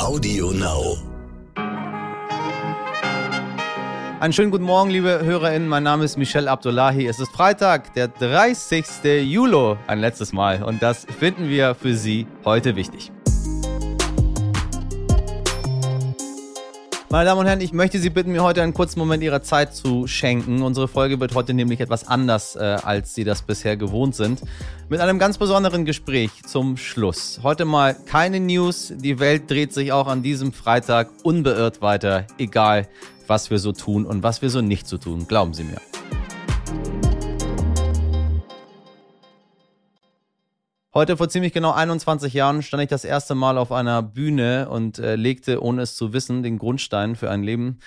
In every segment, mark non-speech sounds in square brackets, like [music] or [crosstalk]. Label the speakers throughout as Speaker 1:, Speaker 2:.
Speaker 1: Audio Now.
Speaker 2: Einen schönen guten Morgen, liebe HörerInnen. Mein Name ist Michel Abdullahi. Es ist Freitag, der 30. Juli, ein letztes Mal. Und das finden wir für Sie heute wichtig. Meine Damen und Herren, ich möchte Sie bitten, mir heute einen kurzen Moment Ihrer Zeit zu schenken. Unsere Folge wird heute nämlich etwas anders, äh, als Sie das bisher gewohnt sind. Mit einem ganz besonderen Gespräch zum Schluss. Heute mal keine News. Die Welt dreht sich auch an diesem Freitag unbeirrt weiter, egal was wir so tun und was wir so nicht so tun. Glauben Sie mir. Heute vor ziemlich genau 21 Jahren stand ich das erste Mal auf einer Bühne und äh, legte, ohne es zu wissen, den Grundstein für ein Leben,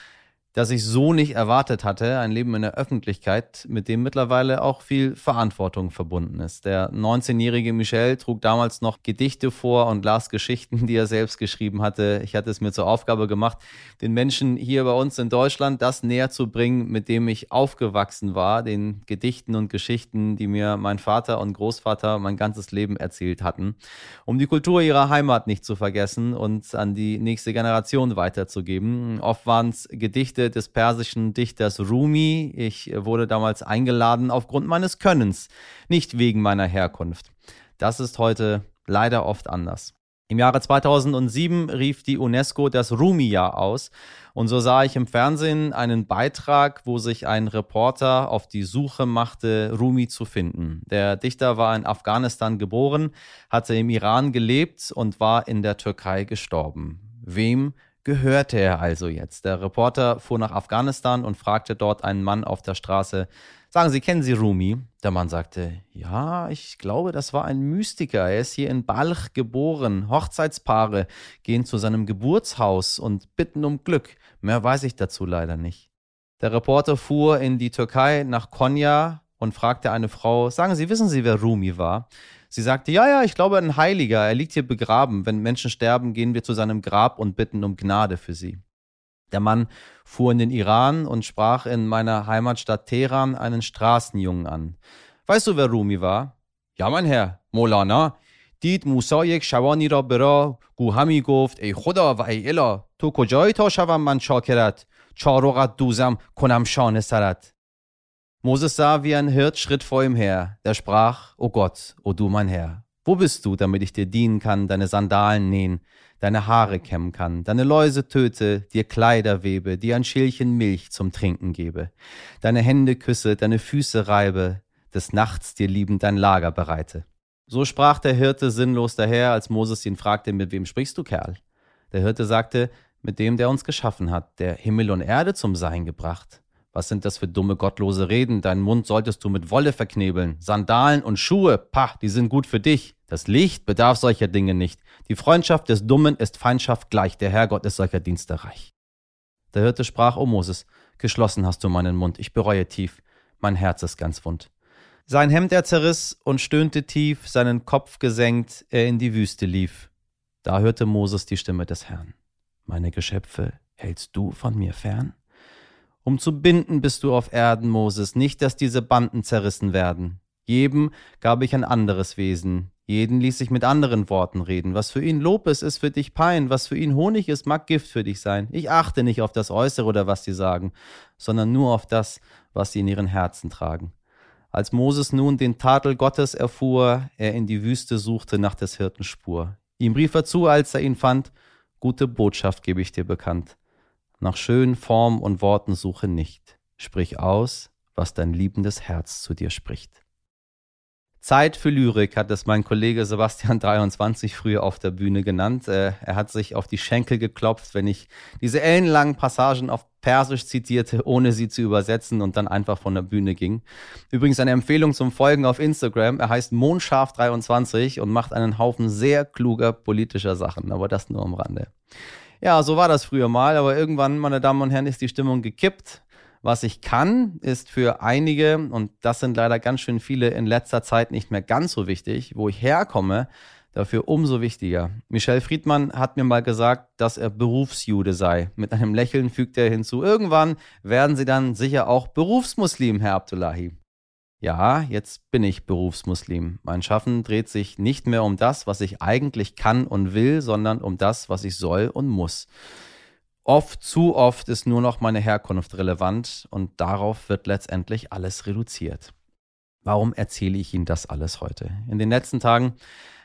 Speaker 2: das ich so nicht erwartet hatte, ein Leben in der Öffentlichkeit, mit dem mittlerweile auch viel Verantwortung verbunden ist. Der 19-jährige Michel trug damals noch Gedichte vor und las Geschichten, die er selbst geschrieben hatte. Ich hatte es mir zur Aufgabe gemacht, den Menschen hier bei uns in Deutschland das näher zu bringen, mit dem ich aufgewachsen war, den Gedichten und Geschichten, die mir mein Vater und Großvater mein ganzes Leben erzählt hatten, um die Kultur ihrer Heimat nicht zu vergessen und an die nächste Generation weiterzugeben. Oft waren es Gedichte, Gedichte des persischen Dichters Rumi. Ich wurde damals eingeladen aufgrund meines Könnens, nicht wegen meiner Herkunft. Das ist heute leider oft anders. Im Jahre 2007 rief die UNESCO das Rumi-Jahr aus und so sah ich im Fernsehen einen Beitrag, wo sich ein Reporter auf die Suche machte, Rumi zu finden. Der Dichter war in Afghanistan geboren, hatte im Iran gelebt und war in der Türkei gestorben. Wem gehörte er also jetzt? Der Reporter fuhr nach Afghanistan und fragte dort einen Mann auf der Straße, sagen Sie, kennen Sie Rumi? Der Mann sagte, ja, ich glaube, das war ein Mystiker. Er ist hier in Balch geboren. Hochzeitspaare gehen zu seinem Geburtshaus und bitten um Glück. Mehr weiß ich dazu leider nicht. Der Reporter fuhr in die Türkei nach Konya und fragte eine Frau, sagen Sie, wissen Sie, wer Rumi war? Sie sagte, ja, ja, ich glaube, ein Heiliger, er liegt hier begraben. Wenn Menschen sterben, gehen wir zu seinem Grab und bitten um Gnade für sie. Der Mann fuhr in den Iran und sprach in meiner Heimatstadt Teheran einen Straßenjungen an. Weißt du, wer Rumi war? Ja, mein Herr, Molana. دید موسی یک شبانی را برا گو همی گفت ای خدا و ای اله تو کجایی تا شوم من شاکرت چارقت دوزم کنم شان سرت Moses sah wie ein Hirt Schritt vor ihm her, der sprach, O Gott, o du mein Herr, wo bist du, damit ich dir dienen kann, deine Sandalen nähen, deine Haare kämmen kann, deine Läuse töte, dir Kleider webe, dir ein Schälchen Milch zum Trinken gebe, deine Hände küsse, deine Füße reibe, des Nachts dir liebend dein Lager bereite. So sprach der Hirte sinnlos daher, als Moses ihn fragte, mit wem sprichst du, Kerl? Der Hirte sagte, mit dem, der uns geschaffen hat, der Himmel und Erde zum Sein gebracht. Was sind das für dumme, gottlose Reden? Deinen Mund solltest du mit Wolle verknebeln. Sandalen und Schuhe, pah, die sind gut für dich. Das Licht bedarf solcher Dinge nicht. Die Freundschaft des Dummen ist Feindschaft gleich. Der Herrgott ist solcher Dienste reich. Der Hirte sprach, O Moses, geschlossen hast du meinen Mund. Ich bereue tief. Mein Herz ist ganz wund. Sein Hemd er zerriss und stöhnte tief, seinen Kopf gesenkt, er in die Wüste lief. Da hörte Moses die Stimme des Herrn. Meine Geschöpfe hältst du von mir fern? Um zu binden bist du auf Erden, Moses, nicht, dass diese Banden zerrissen werden. Jedem gab ich ein anderes Wesen, jeden ließ ich mit anderen Worten reden. Was für ihn Lob ist, ist für dich Pein, was für ihn Honig ist, mag Gift für dich sein. Ich achte nicht auf das Äußere oder was sie sagen, sondern nur auf das, was sie in ihren Herzen tragen. Als Moses nun den Tadel Gottes erfuhr, er in die Wüste suchte nach des Hirten Spur. Ihm rief er zu, als er ihn fand, gute Botschaft gebe ich dir bekannt. Nach schönen Formen und Worten suche nicht. Sprich aus, was dein liebendes Herz zu dir spricht. Zeit für Lyrik hat es mein Kollege Sebastian [laughs] 23 früher auf der Bühne genannt. Äh, er hat sich auf die Schenkel geklopft, wenn ich diese ellenlangen Passagen auf Persisch zitierte, ohne sie zu übersetzen und dann einfach von der Bühne ging. Übrigens eine Empfehlung zum Folgen auf Instagram. Er heißt Mondscharf23 und macht einen Haufen sehr kluger politischer Sachen, aber das nur am Rande. Ja, so war das früher mal, aber irgendwann, meine Damen und Herren, ist die Stimmung gekippt. Was ich kann, ist für einige, und das sind leider ganz schön viele in letzter Zeit nicht mehr ganz so wichtig, wo ich herkomme, dafür umso wichtiger. Michel Friedmann hat mir mal gesagt, dass er Berufsjude sei. Mit einem Lächeln fügt er hinzu, irgendwann werden Sie dann sicher auch Berufsmuslim, Herr Abdullahi. Ja, jetzt bin ich Berufsmuslim. Mein Schaffen dreht sich nicht mehr um das, was ich eigentlich kann und will, sondern um das, was ich soll und muss. Oft, zu oft ist nur noch meine Herkunft relevant und darauf wird letztendlich alles reduziert. Warum erzähle ich Ihnen das alles heute? In den letzten Tagen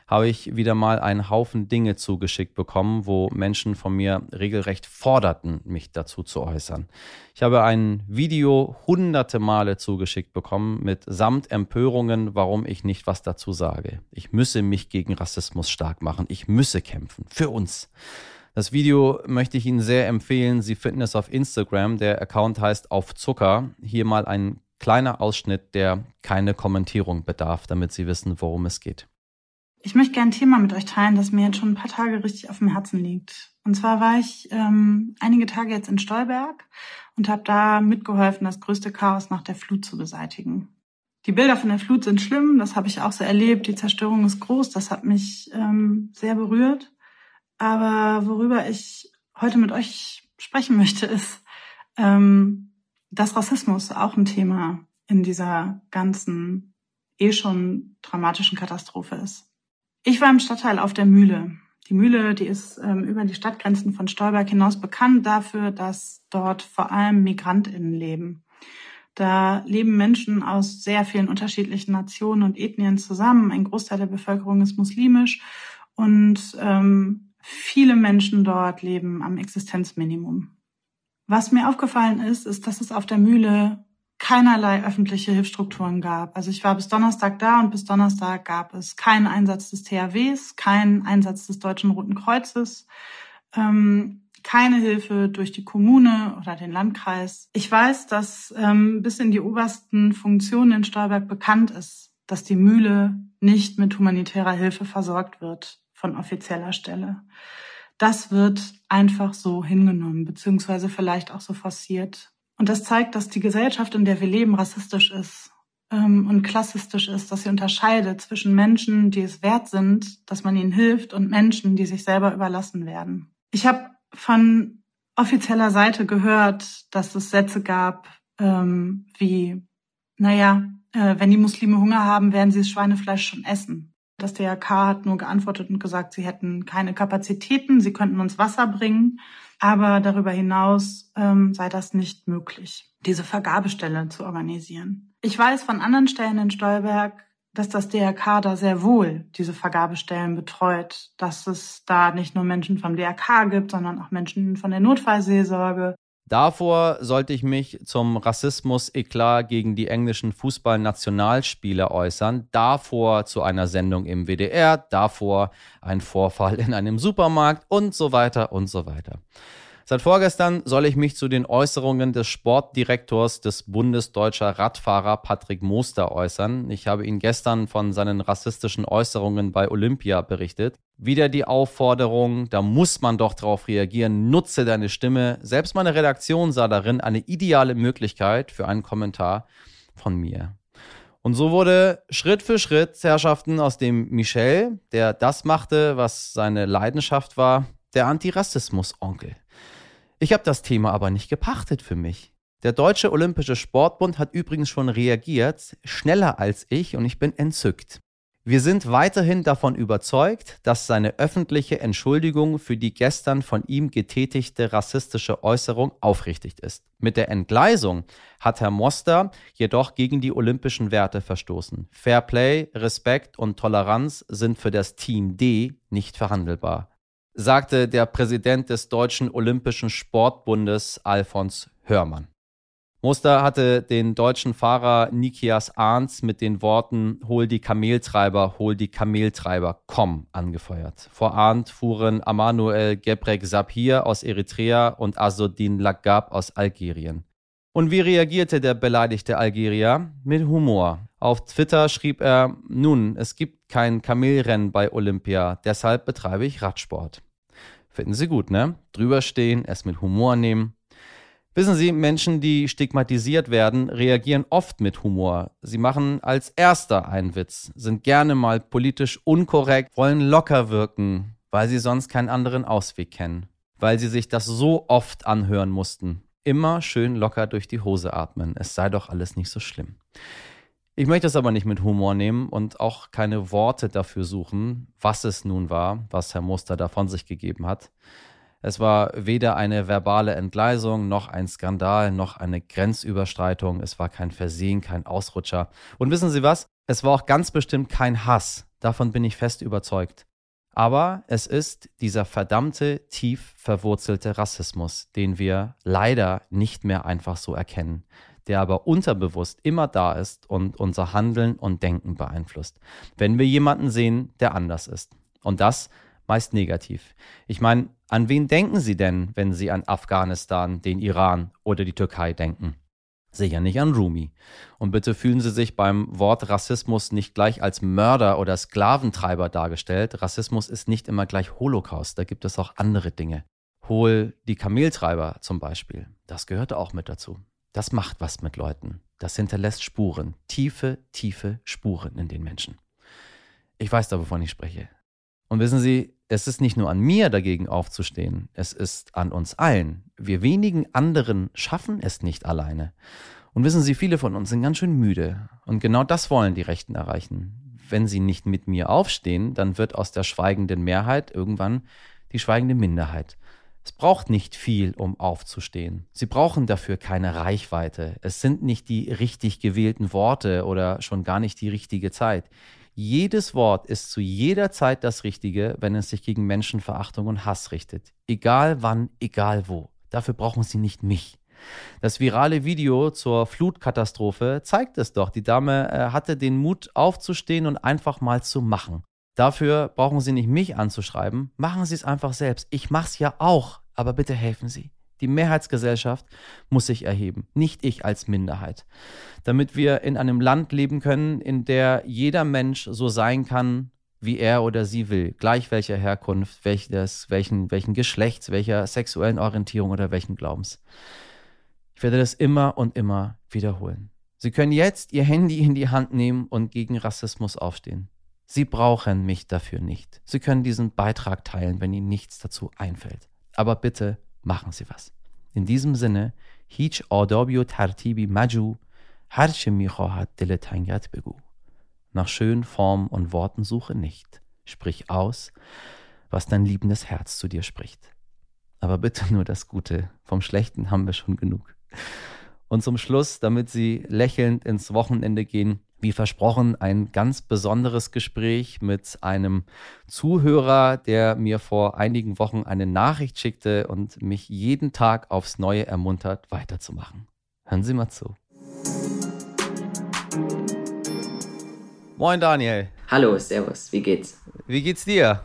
Speaker 2: habe ich wieder mal einen Haufen Dinge zugeschickt bekommen, wo Menschen von mir regelrecht forderten, mich dazu zu äußern. Ich habe ein Video hunderte Male zugeschickt bekommen mit samt Empörungen, warum ich nicht was dazu sage. Ich müsse mich gegen Rassismus stark machen. Ich müsse kämpfen. Für uns. Das Video möchte ich Ihnen sehr empfehlen. Sie finden es auf Instagram. Der Account heißt Auf Zucker. Hier mal ein kleiner Ausschnitt, der keine Kommentierung bedarf, damit Sie wissen, worum es geht.
Speaker 1: Ich möchte gerne ein Thema mit euch teilen, das mir jetzt schon ein paar Tage richtig auf dem Herzen liegt. Und zwar war ich ähm, einige Tage jetzt in Stolberg und habe da mitgeholfen, das größte Chaos nach der Flut zu beseitigen. Die Bilder von der Flut sind schlimm, das habe ich auch so erlebt. Die Zerstörung ist groß, das hat mich ähm, sehr berührt. Aber worüber ich heute mit euch sprechen möchte, ist, ähm, dass Rassismus auch ein Thema in dieser ganzen eh schon dramatischen Katastrophe ist. Ich war im Stadtteil auf der Mühle. Die Mühle, die ist ähm, über die Stadtgrenzen von Stolberg hinaus bekannt dafür, dass dort vor allem MigrantInnen leben. Da leben Menschen aus sehr vielen unterschiedlichen Nationen und Ethnien zusammen. Ein Großteil der Bevölkerung ist muslimisch und ähm, viele Menschen dort leben am Existenzminimum. Was mir aufgefallen ist, ist, dass es auf der Mühle keinerlei öffentliche Hilfsstrukturen gab. Also ich war bis Donnerstag da und bis Donnerstag gab es keinen Einsatz des THWs, keinen Einsatz des Deutschen Roten Kreuzes, ähm, keine Hilfe durch die Kommune oder den Landkreis. Ich weiß, dass ähm, bis in die obersten Funktionen in Stolberg bekannt ist, dass die Mühle nicht mit humanitärer Hilfe versorgt wird von offizieller Stelle. Das wird einfach so hingenommen, beziehungsweise vielleicht auch so forciert. Und das zeigt, dass die Gesellschaft, in der wir leben, rassistisch ist ähm, und klassistisch ist, dass sie unterscheidet zwischen Menschen, die es wert sind, dass man ihnen hilft, und Menschen, die sich selber überlassen werden. Ich habe von offizieller Seite gehört, dass es Sätze gab ähm, wie, naja, äh, wenn die Muslime Hunger haben, werden sie das Schweinefleisch schon essen. Das DRK hat nur geantwortet und gesagt, sie hätten keine Kapazitäten, sie könnten uns Wasser bringen. Aber darüber hinaus ähm, sei das nicht möglich, diese Vergabestelle zu organisieren. Ich weiß von anderen Stellen in Stolberg, dass das DRK da sehr wohl diese Vergabestellen betreut, dass es da nicht nur Menschen vom DRK gibt, sondern auch Menschen von der Notfallseelsorge,
Speaker 2: Davor sollte ich mich zum Rassismus-Eklat gegen die englischen Fußballnationalspieler äußern, davor zu einer Sendung im WDR, davor ein Vorfall in einem Supermarkt und so weiter und so weiter. Seit vorgestern soll ich mich zu den Äußerungen des Sportdirektors des Bundesdeutscher Radfahrer Patrick Moster äußern. Ich habe ihn gestern von seinen rassistischen Äußerungen bei Olympia berichtet. Wieder die Aufforderung, da muss man doch drauf reagieren, nutze deine Stimme. Selbst meine Redaktion sah darin eine ideale Möglichkeit für einen Kommentar von mir. Und so wurde Schritt für Schritt Herrschaften aus dem Michel, der das machte, was seine Leidenschaft war, der Antirassismus-Onkel. Ich habe das Thema aber nicht gepachtet für mich. Der Deutsche Olympische Sportbund hat übrigens schon reagiert, schneller als ich, und ich bin entzückt. Wir sind weiterhin davon überzeugt, dass seine öffentliche Entschuldigung für die gestern von ihm getätigte rassistische Äußerung aufrichtig ist. Mit der Entgleisung hat Herr Moster jedoch gegen die olympischen Werte verstoßen. Fair Play, Respekt und Toleranz sind für das Team D nicht verhandelbar sagte der Präsident des Deutschen Olympischen Sportbundes Alfons Hörmann. Muster hatte den deutschen Fahrer Nikias Arns mit den Worten Hol die Kameltreiber, hol die Kameltreiber, komm angefeuert. Vor Arndt fuhren Amanuel Gebrek Sapir aus Eritrea und Azodin Lagab aus Algerien. Und wie reagierte der beleidigte Algerier? Mit Humor. Auf Twitter schrieb er, nun, es gibt kein Kamelrennen bei Olympia, deshalb betreibe ich Radsport. Finden Sie gut, ne? Drüberstehen, es mit Humor nehmen. Wissen Sie, Menschen, die stigmatisiert werden, reagieren oft mit Humor. Sie machen als erster einen Witz, sind gerne mal politisch unkorrekt, wollen locker wirken, weil sie sonst keinen anderen Ausweg kennen, weil sie sich das so oft anhören mussten. Immer schön locker durch die Hose atmen, es sei doch alles nicht so schlimm. Ich möchte es aber nicht mit Humor nehmen und auch keine Worte dafür suchen, was es nun war, was Herr Muster da von sich gegeben hat. Es war weder eine verbale Entgleisung, noch ein Skandal, noch eine Grenzüberschreitung. Es war kein Versehen, kein Ausrutscher. Und wissen Sie was? Es war auch ganz bestimmt kein Hass. Davon bin ich fest überzeugt. Aber es ist dieser verdammte, tief verwurzelte Rassismus, den wir leider nicht mehr einfach so erkennen, der aber unterbewusst immer da ist und unser Handeln und Denken beeinflusst, wenn wir jemanden sehen, der anders ist. Und das meist negativ. Ich meine, an wen denken Sie denn, wenn Sie an Afghanistan, den Iran oder die Türkei denken? Sicher nicht an Rumi. Und bitte fühlen Sie sich beim Wort Rassismus nicht gleich als Mörder oder Sklaventreiber dargestellt. Rassismus ist nicht immer gleich Holocaust, da gibt es auch andere Dinge. Hol die Kameltreiber zum Beispiel. Das gehört auch mit dazu. Das macht was mit Leuten. Das hinterlässt Spuren, tiefe, tiefe Spuren in den Menschen. Ich weiß da, wovon ich spreche. Und wissen Sie, es ist nicht nur an mir dagegen aufzustehen, es ist an uns allen. Wir wenigen anderen schaffen es nicht alleine. Und wissen Sie, viele von uns sind ganz schön müde. Und genau das wollen die Rechten erreichen. Wenn sie nicht mit mir aufstehen, dann wird aus der schweigenden Mehrheit irgendwann die schweigende Minderheit. Es braucht nicht viel, um aufzustehen. Sie brauchen dafür keine Reichweite. Es sind nicht die richtig gewählten Worte oder schon gar nicht die richtige Zeit. Jedes Wort ist zu jeder Zeit das Richtige, wenn es sich gegen Menschenverachtung und Hass richtet. Egal wann, egal wo. Dafür brauchen Sie nicht mich. Das virale Video zur Flutkatastrophe zeigt es doch. Die Dame äh, hatte den Mut aufzustehen und einfach mal zu machen. Dafür brauchen Sie nicht mich anzuschreiben. Machen Sie es einfach selbst. Ich mache es ja auch, aber bitte helfen Sie. Die Mehrheitsgesellschaft muss sich erheben, nicht ich als Minderheit. Damit wir in einem Land leben können, in der jeder Mensch so sein kann, wie er oder sie will, gleich welcher Herkunft, welches, welchen, welchen Geschlechts, welcher sexuellen Orientierung oder welchen Glaubens. Ich werde das immer und immer wiederholen. Sie können jetzt Ihr Handy in die Hand nehmen und gegen Rassismus aufstehen. Sie brauchen mich dafür nicht. Sie können diesen Beitrag teilen, wenn Ihnen nichts dazu einfällt. Aber bitte machen Sie was. In diesem Sinne, هیچ آدابی و ترتیبی مجو هرچه میخواهد دل تنگت بگو. Nach schönen Formen und Worten suche nicht. Sprich aus, was dein liebendes Herz zu dir spricht. Aber bitte nur das Gute. Vom Schlechten haben wir schon genug. Und zum Schluss, damit Sie lächelnd ins Wochenende gehen, wie versprochen, ein ganz besonderes Gespräch mit einem Zuhörer, der mir vor einigen Wochen eine Nachricht schickte und mich jeden Tag aufs Neue ermuntert, weiterzumachen. Hören Sie mal zu. Moin Daniel.
Speaker 3: Hallo, Servus, wie geht's?
Speaker 2: Wie geht's dir?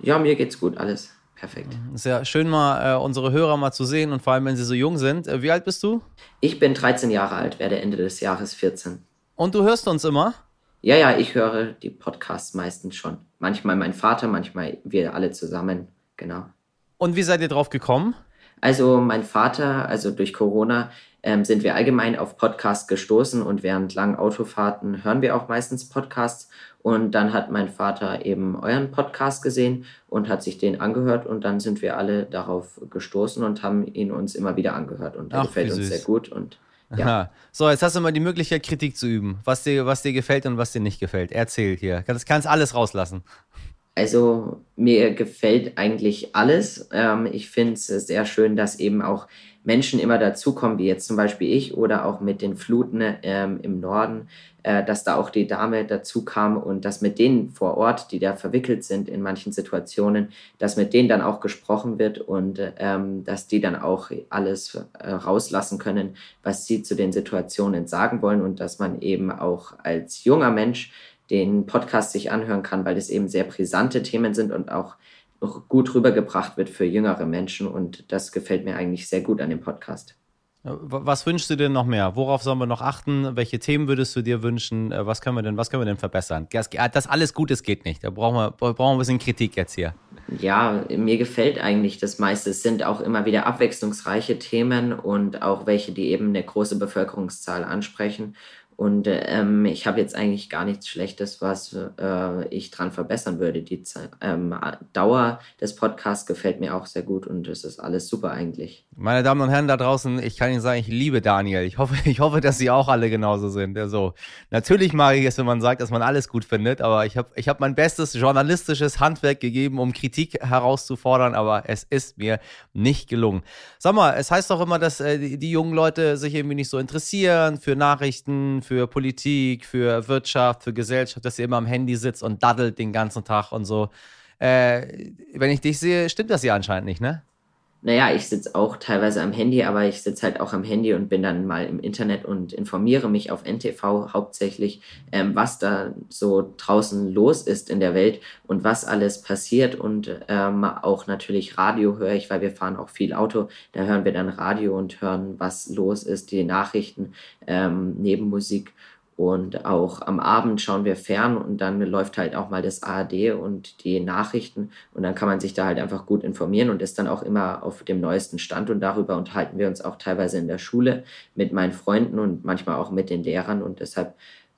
Speaker 3: Ja, mir geht's gut, alles perfekt.
Speaker 2: Ist ja schön mal äh, unsere Hörer mal zu sehen und vor allem, wenn sie so jung sind. Äh, wie alt bist du?
Speaker 3: Ich bin 13 Jahre alt, werde Ende des Jahres 14.
Speaker 2: Und du hörst uns immer?
Speaker 3: Ja, ja, ich höre die Podcasts meistens schon. Manchmal mein Vater, manchmal wir alle zusammen, genau.
Speaker 2: Und wie seid ihr drauf gekommen?
Speaker 3: Also mein Vater, also durch Corona ähm, sind wir allgemein auf Podcasts gestoßen und während langen Autofahrten hören wir auch meistens Podcasts. Und dann hat mein Vater eben euren Podcast gesehen und hat sich den angehört und dann sind wir alle darauf gestoßen und haben ihn uns immer wieder angehört und er
Speaker 2: Ach,
Speaker 3: gefällt uns sehr gut und ja.
Speaker 2: So, jetzt hast du mal die Möglichkeit, Kritik zu üben. Was dir, was dir gefällt und was dir nicht gefällt. Erzähl hier. Kannst, kannst alles rauslassen.
Speaker 3: Also mir gefällt eigentlich alles. Ähm, ich finde es sehr schön, dass eben auch Menschen immer dazukommen, wie jetzt zum Beispiel ich oder auch mit den Fluten ähm, im Norden, äh, dass da auch die Dame dazu kam und dass mit denen vor Ort, die da verwickelt sind in manchen Situationen, dass mit denen dann auch gesprochen wird und ähm, dass die dann auch alles äh, rauslassen können, was sie zu den Situationen sagen wollen und dass man eben auch als junger Mensch den Podcast sich anhören kann, weil es eben sehr brisante Themen sind und auch gut rübergebracht wird für jüngere Menschen. Und das gefällt mir eigentlich sehr gut an dem Podcast.
Speaker 2: Was wünschst du denn noch mehr? Worauf sollen wir noch achten? Welche Themen würdest du dir wünschen? Äh, Was können wir denn, was können wir denn verbessern? Das, das alles Gutes geht nicht. Da brauchen wir, brauchen wir ein bisschen Kritik jetzt hier.
Speaker 3: Ja, mir gefällt eigentlich das meiste. Es sind auch immer wieder abwechslungsreiche Themen und auch welche, die eben eine große Bevölkerungszahl ansprechen. Und ähm, ich habe jetzt eigentlich gar nichts Schlechtes, was äh, ich dran verbessern würde. Die ähm, Dauer des Podcasts gefällt mir auch sehr gut und es ist alles super eigentlich.
Speaker 2: Meine Damen und Herren da draußen, ich kann Ihnen sagen, ich liebe Daniel. Ich hoffe, [laughs] ich hoffe, dass Sie auch alle genauso sind. Also, natürlich mag ich es, wenn man sagt, dass man alles gut findet, aber ich habe ich hab mein bestes journalistisches Handwerk gegeben, um Kritik herauszufordern, aber es ist mir nicht gelungen. Sag mal, es heißt doch immer, dass äh, die, die jungen Leute sich irgendwie nicht so interessieren für Nachrichten, für Politik, für Wirtschaft, für Gesellschaft, dass ihr immer am Handy sitzt und daddelt den ganzen Tag und so. Äh, wenn ich dich sehe, stimmt das ja anscheinend nicht, ne?
Speaker 3: Naja, ich sitze auch teilweise am Handy, aber ich sitze halt auch am Handy und bin dann mal im Internet und informiere mich auf NTV hauptsächlich, ähm, was da so draußen los ist in der Welt und was alles passiert. Und ähm, auch natürlich Radio höre ich, weil wir fahren auch viel Auto. Da hören wir dann Radio und hören, was los ist, die Nachrichten, ähm, Nebenmusik. Und auch am Abend schauen wir fern und dann läuft halt auch mal das ARD und die Nachrichten und dann kann man sich da halt einfach gut informieren und ist dann auch immer auf dem neuesten Stand und darüber unterhalten wir uns auch teilweise in der Schule mit meinen Freunden und manchmal auch mit den Lehrern und deshalb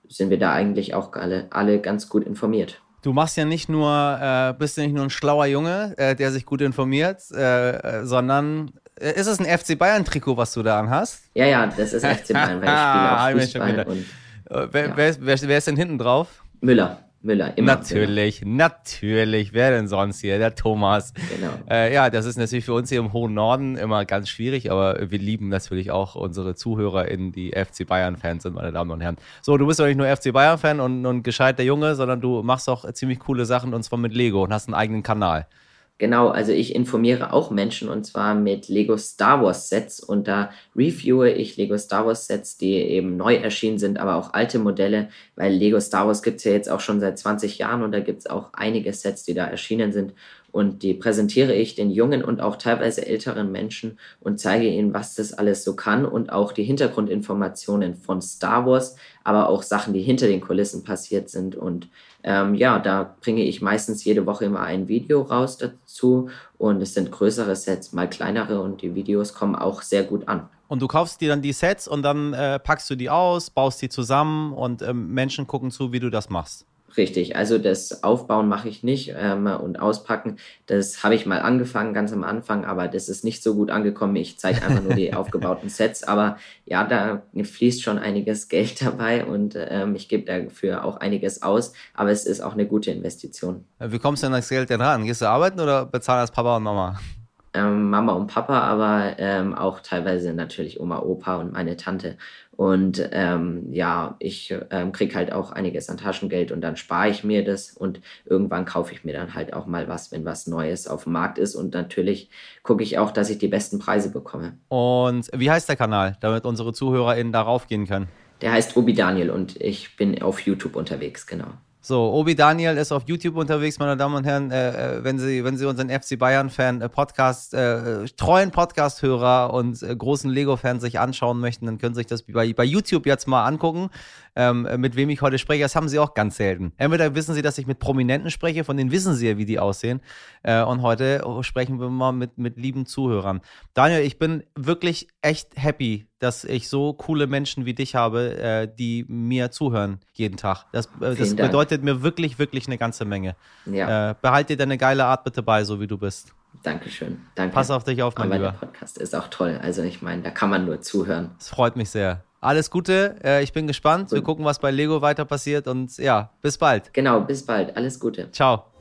Speaker 3: sind wir da eigentlich auch alle, alle ganz gut informiert.
Speaker 2: Du machst ja nicht nur, äh, bist ja nicht nur ein schlauer Junge, äh, der sich gut informiert, äh, sondern äh, ist es ein FC Bayern Trikot, was du da anhast?
Speaker 3: Ja, ja, das ist FC Bayern, weil ich spiele [laughs] auch Fußball und
Speaker 2: äh, wer, ja. wer, wer, wer, ist denn hinten drauf?
Speaker 3: Müller. Müller,
Speaker 2: immer. Natürlich, Müller. natürlich. Wer denn sonst hier? Der Thomas. Genau. Äh, ja, das ist natürlich für uns hier im hohen Norden immer ganz schwierig, aber wir lieben natürlich auch unsere ZuhörerInnen, die FC Bayern-Fans sind, meine Damen und Herren. So, du bist doch nicht nur FC Bayern-Fan und, und gescheiter Junge, sondern du machst auch ziemlich coole Sachen und zwar mit Lego und hast einen eigenen Kanal.
Speaker 3: Genau, also ich informiere auch Menschen und zwar mit Lego Star Wars Sets und da reviewe ich Lego Star Wars Sets, die eben neu erschienen sind, aber auch alte Modelle, weil Lego Star Wars gibt es ja jetzt auch schon seit 20 Jahren und da gibt es auch einige Sets, die da erschienen sind und die präsentiere ich den jungen und auch teilweise älteren Menschen und zeige ihnen, was das alles so kann und auch die Hintergrundinformationen von Star Wars, aber auch Sachen, die hinter den Kulissen passiert sind und ähm, ja, da bringe ich meistens jede Woche immer ein Video raus dazu und es sind größere Sets, mal kleinere und die Videos kommen auch sehr gut an.
Speaker 2: Und du kaufst dir dann die Sets und dann äh, packst du die aus, baust die zusammen und ähm, Menschen gucken zu, wie du das machst.
Speaker 3: Richtig, also das Aufbauen mache ich nicht ähm, und Auspacken, das habe ich mal angefangen, ganz am Anfang, aber das ist nicht so gut angekommen. Ich zeige einfach nur die [laughs] aufgebauten Sets, aber ja, da fließt schon einiges [laughs] Geld dabei und ähm, ich gebe dafür auch einiges aus, aber es ist auch eine gute Investition.
Speaker 2: Wie kommst du denn das Geld denn ran? Gehst du arbeiten oder bezahlen das Papa und Mama?
Speaker 3: Ähm, Mama und Papa, aber ähm, auch teilweise natürlich Oma, Opa und meine Tante. Und ähm, ja, ich ähm, kriege halt auch einiges an Taschengeld und dann spare ich mir das und irgendwann kaufe ich mir dann halt auch mal was, wenn was Neues auf dem Markt ist. Und natürlich gucke ich auch, dass ich die besten Preise bekomme.
Speaker 2: Und wie heißt der Kanal, damit unsere ZuhörerInnen darauf gehen können?
Speaker 3: Der heißt Obi Daniel und ich bin auf YouTube unterwegs, genau.
Speaker 2: So, Obi Daniel ist auf YouTube unterwegs, meine Damen und Herren. Äh, äh wenn Sie, wenn Sie unseren FC Bayern-Fan äh, Podcast, äh, treuen Podcast-Hörer und äh, großen Lego-Fans sich anschauen möchten, dann können Sie sich das bei, bei YouTube jetzt mal angucken ähm, mit wem ich heute spreche. Das haben sie auch ganz selten. Entweder wissen sie, dass ich mit Prominenten spreche, von denen wissen sie ja, wie die aussehen. Äh, und heute sprechen wir mal mit, mit lieben Zuhörern. Daniel, ich bin wirklich echt happy, dass ich so coole Menschen wie dich habe, äh, die mir zuhören jeden Tag. Das, äh, das bedeutet mir wirklich, wirklich eine ganze Menge. Ja. Äh, behalt dir deine geile Art bitte bei, so wie du bist.
Speaker 3: Dankeschön. Danke.
Speaker 2: Pass auf dich auf, mein
Speaker 3: Aber
Speaker 2: Lieber.
Speaker 3: der Podcast ist auch toll. Also ich meine, da kann man nur zuhören.
Speaker 2: Es freut mich sehr. Alles Gute, äh, ich bin gespannt. Wir gucken, was bei Lego weiter passiert und ja, bis bald.
Speaker 3: Genau, bis bald. Alles Gute.
Speaker 2: Ciao.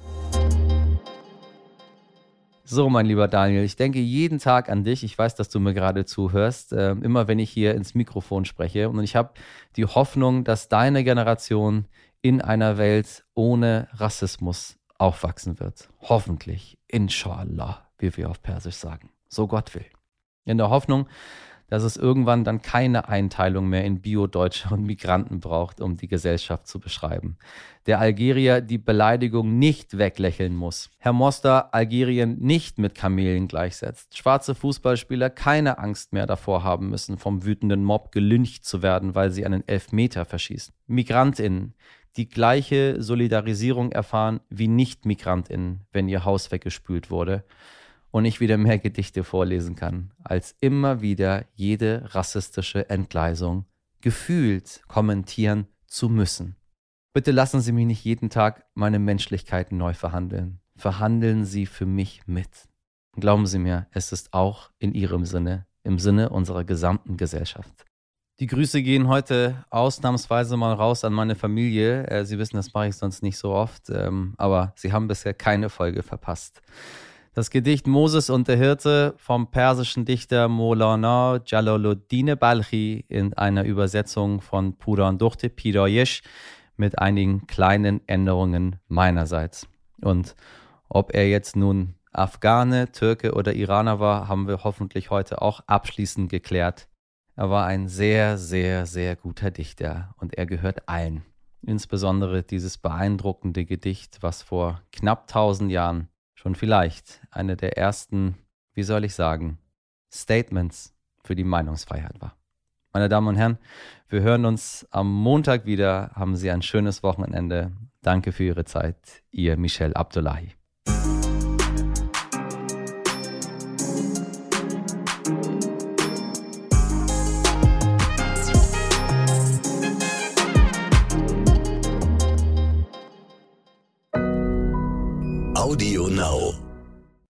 Speaker 2: So, mein lieber Daniel, ich denke jeden Tag an dich. Ich weiß, dass du mir gerade zuhörst, äh, immer wenn ich hier ins Mikrofon spreche. Und ich habe die Hoffnung, dass deine Generation in einer Welt ohne Rassismus aufwachsen wird. Hoffentlich, inshallah, wie wir auf Persisch sagen. So Gott will. In der Hoffnung, dass es irgendwann dann keine Einteilung mehr in Bio-Deutsche und Migranten braucht, um die Gesellschaft zu beschreiben. Der Algerier die Beleidigung nicht weglächeln muss. Herr Moster Algerien nicht mit Kamelen gleichsetzt. Schwarze Fußballspieler keine Angst mehr davor haben müssen, vom wütenden Mob gelyncht zu werden, weil sie einen Elfmeter verschießen. Migrantinnen, die gleiche Solidarisierung erfahren wie Nicht-Migrantinnen, wenn ihr Haus weggespült wurde und ich wieder mehr Gedichte vorlesen kann, als immer wieder jede rassistische Entgleisung gefühlt kommentieren zu müssen. Bitte lassen Sie mich nicht jeden Tag meine Menschlichkeit neu verhandeln. Verhandeln Sie für mich mit. Glauben Sie mir, es ist auch in Ihrem Sinne, im Sinne unserer gesamten Gesellschaft. Die Grüße gehen heute ausnahmsweise mal raus an meine Familie. Äh, Sie wissen, das mache ich sonst nicht so oft, ähm, aber Sie haben bisher keine Folge verpasst. Das Gedicht Moses und der Hirte vom persischen Dichter Molana Jalaluddin Balchi in einer Übersetzung von Puran Durte Piroyesh mit einigen kleinen Änderungen meinerseits. Und ob er jetzt nun Afghane, Türke oder Iraner war, haben wir hoffentlich heute auch abschließend geklärt. Er war ein sehr, sehr, sehr guter Dichter und er gehört allen. Insbesondere dieses beeindruckende Gedicht, was vor knapp tausend Jahren schon vielleicht eine der ersten, wie soll ich sagen, Statements für die Meinungsfreiheit war. Meine Damen und Herren, wir hören uns am Montag wieder. Haben Sie ein schönes Wochenende. Danke für Ihre Zeit. Ihr Michel Abdullahi.